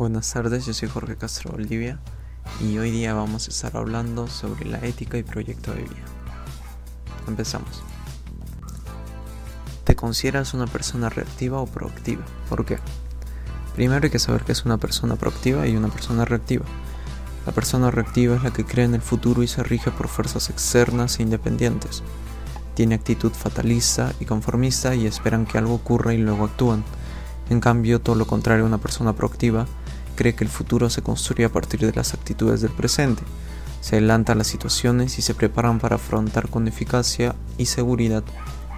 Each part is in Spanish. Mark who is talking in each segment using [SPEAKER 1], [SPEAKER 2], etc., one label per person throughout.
[SPEAKER 1] Buenas tardes, yo soy Jorge Castro Olivia y hoy día vamos a estar hablando sobre la ética y proyecto de vida. Empezamos. ¿Te consideras una persona reactiva o proactiva? ¿Por qué? Primero hay que saber que es una persona proactiva y una persona reactiva. La persona reactiva es la que cree en el futuro y se rige por fuerzas externas e independientes. Tiene actitud fatalista y conformista y esperan que algo ocurra y luego actúan. En cambio, todo lo contrario, una persona proactiva cree que el futuro se construye a partir de las actitudes del presente. Se adelantan las situaciones y se preparan para afrontar con eficacia y seguridad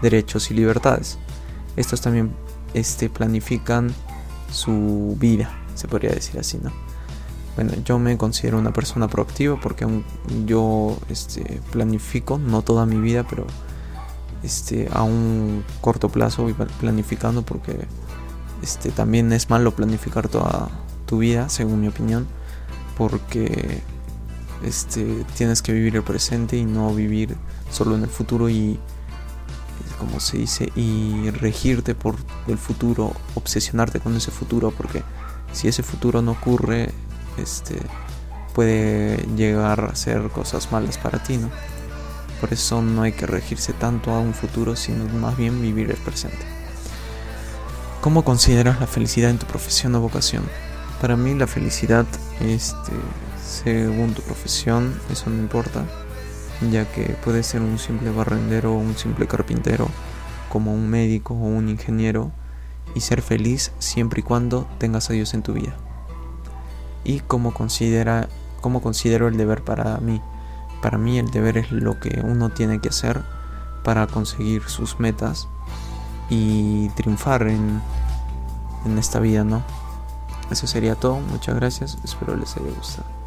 [SPEAKER 1] derechos y libertades. Estos también este, planifican su vida, se podría decir así, ¿no? Bueno, yo me considero una persona proactiva porque yo este, planifico, no toda mi vida, pero este, a un corto plazo voy planificando porque este, también es malo planificar toda, vida, según mi opinión, porque este, tienes que vivir el presente y no vivir solo en el futuro y, como se dice, y regirte por el futuro, obsesionarte con ese futuro, porque si ese futuro no ocurre, este, puede llegar a ser cosas malas para ti, ¿no? Por eso no hay que regirse tanto a un futuro, sino más bien vivir el presente. ¿Cómo consideras la felicidad en tu profesión o vocación? Para mí la felicidad, este, según tu profesión, eso no importa, ya que puedes ser un simple barrendero o un simple carpintero, como un médico o un ingeniero, y ser feliz siempre y cuando tengas a Dios en tu vida. Y cómo considera, cómo considero el deber para mí. Para mí el deber es lo que uno tiene que hacer para conseguir sus metas y triunfar en, en esta vida, ¿no? Eso sería todo, muchas gracias, espero les haya gustado.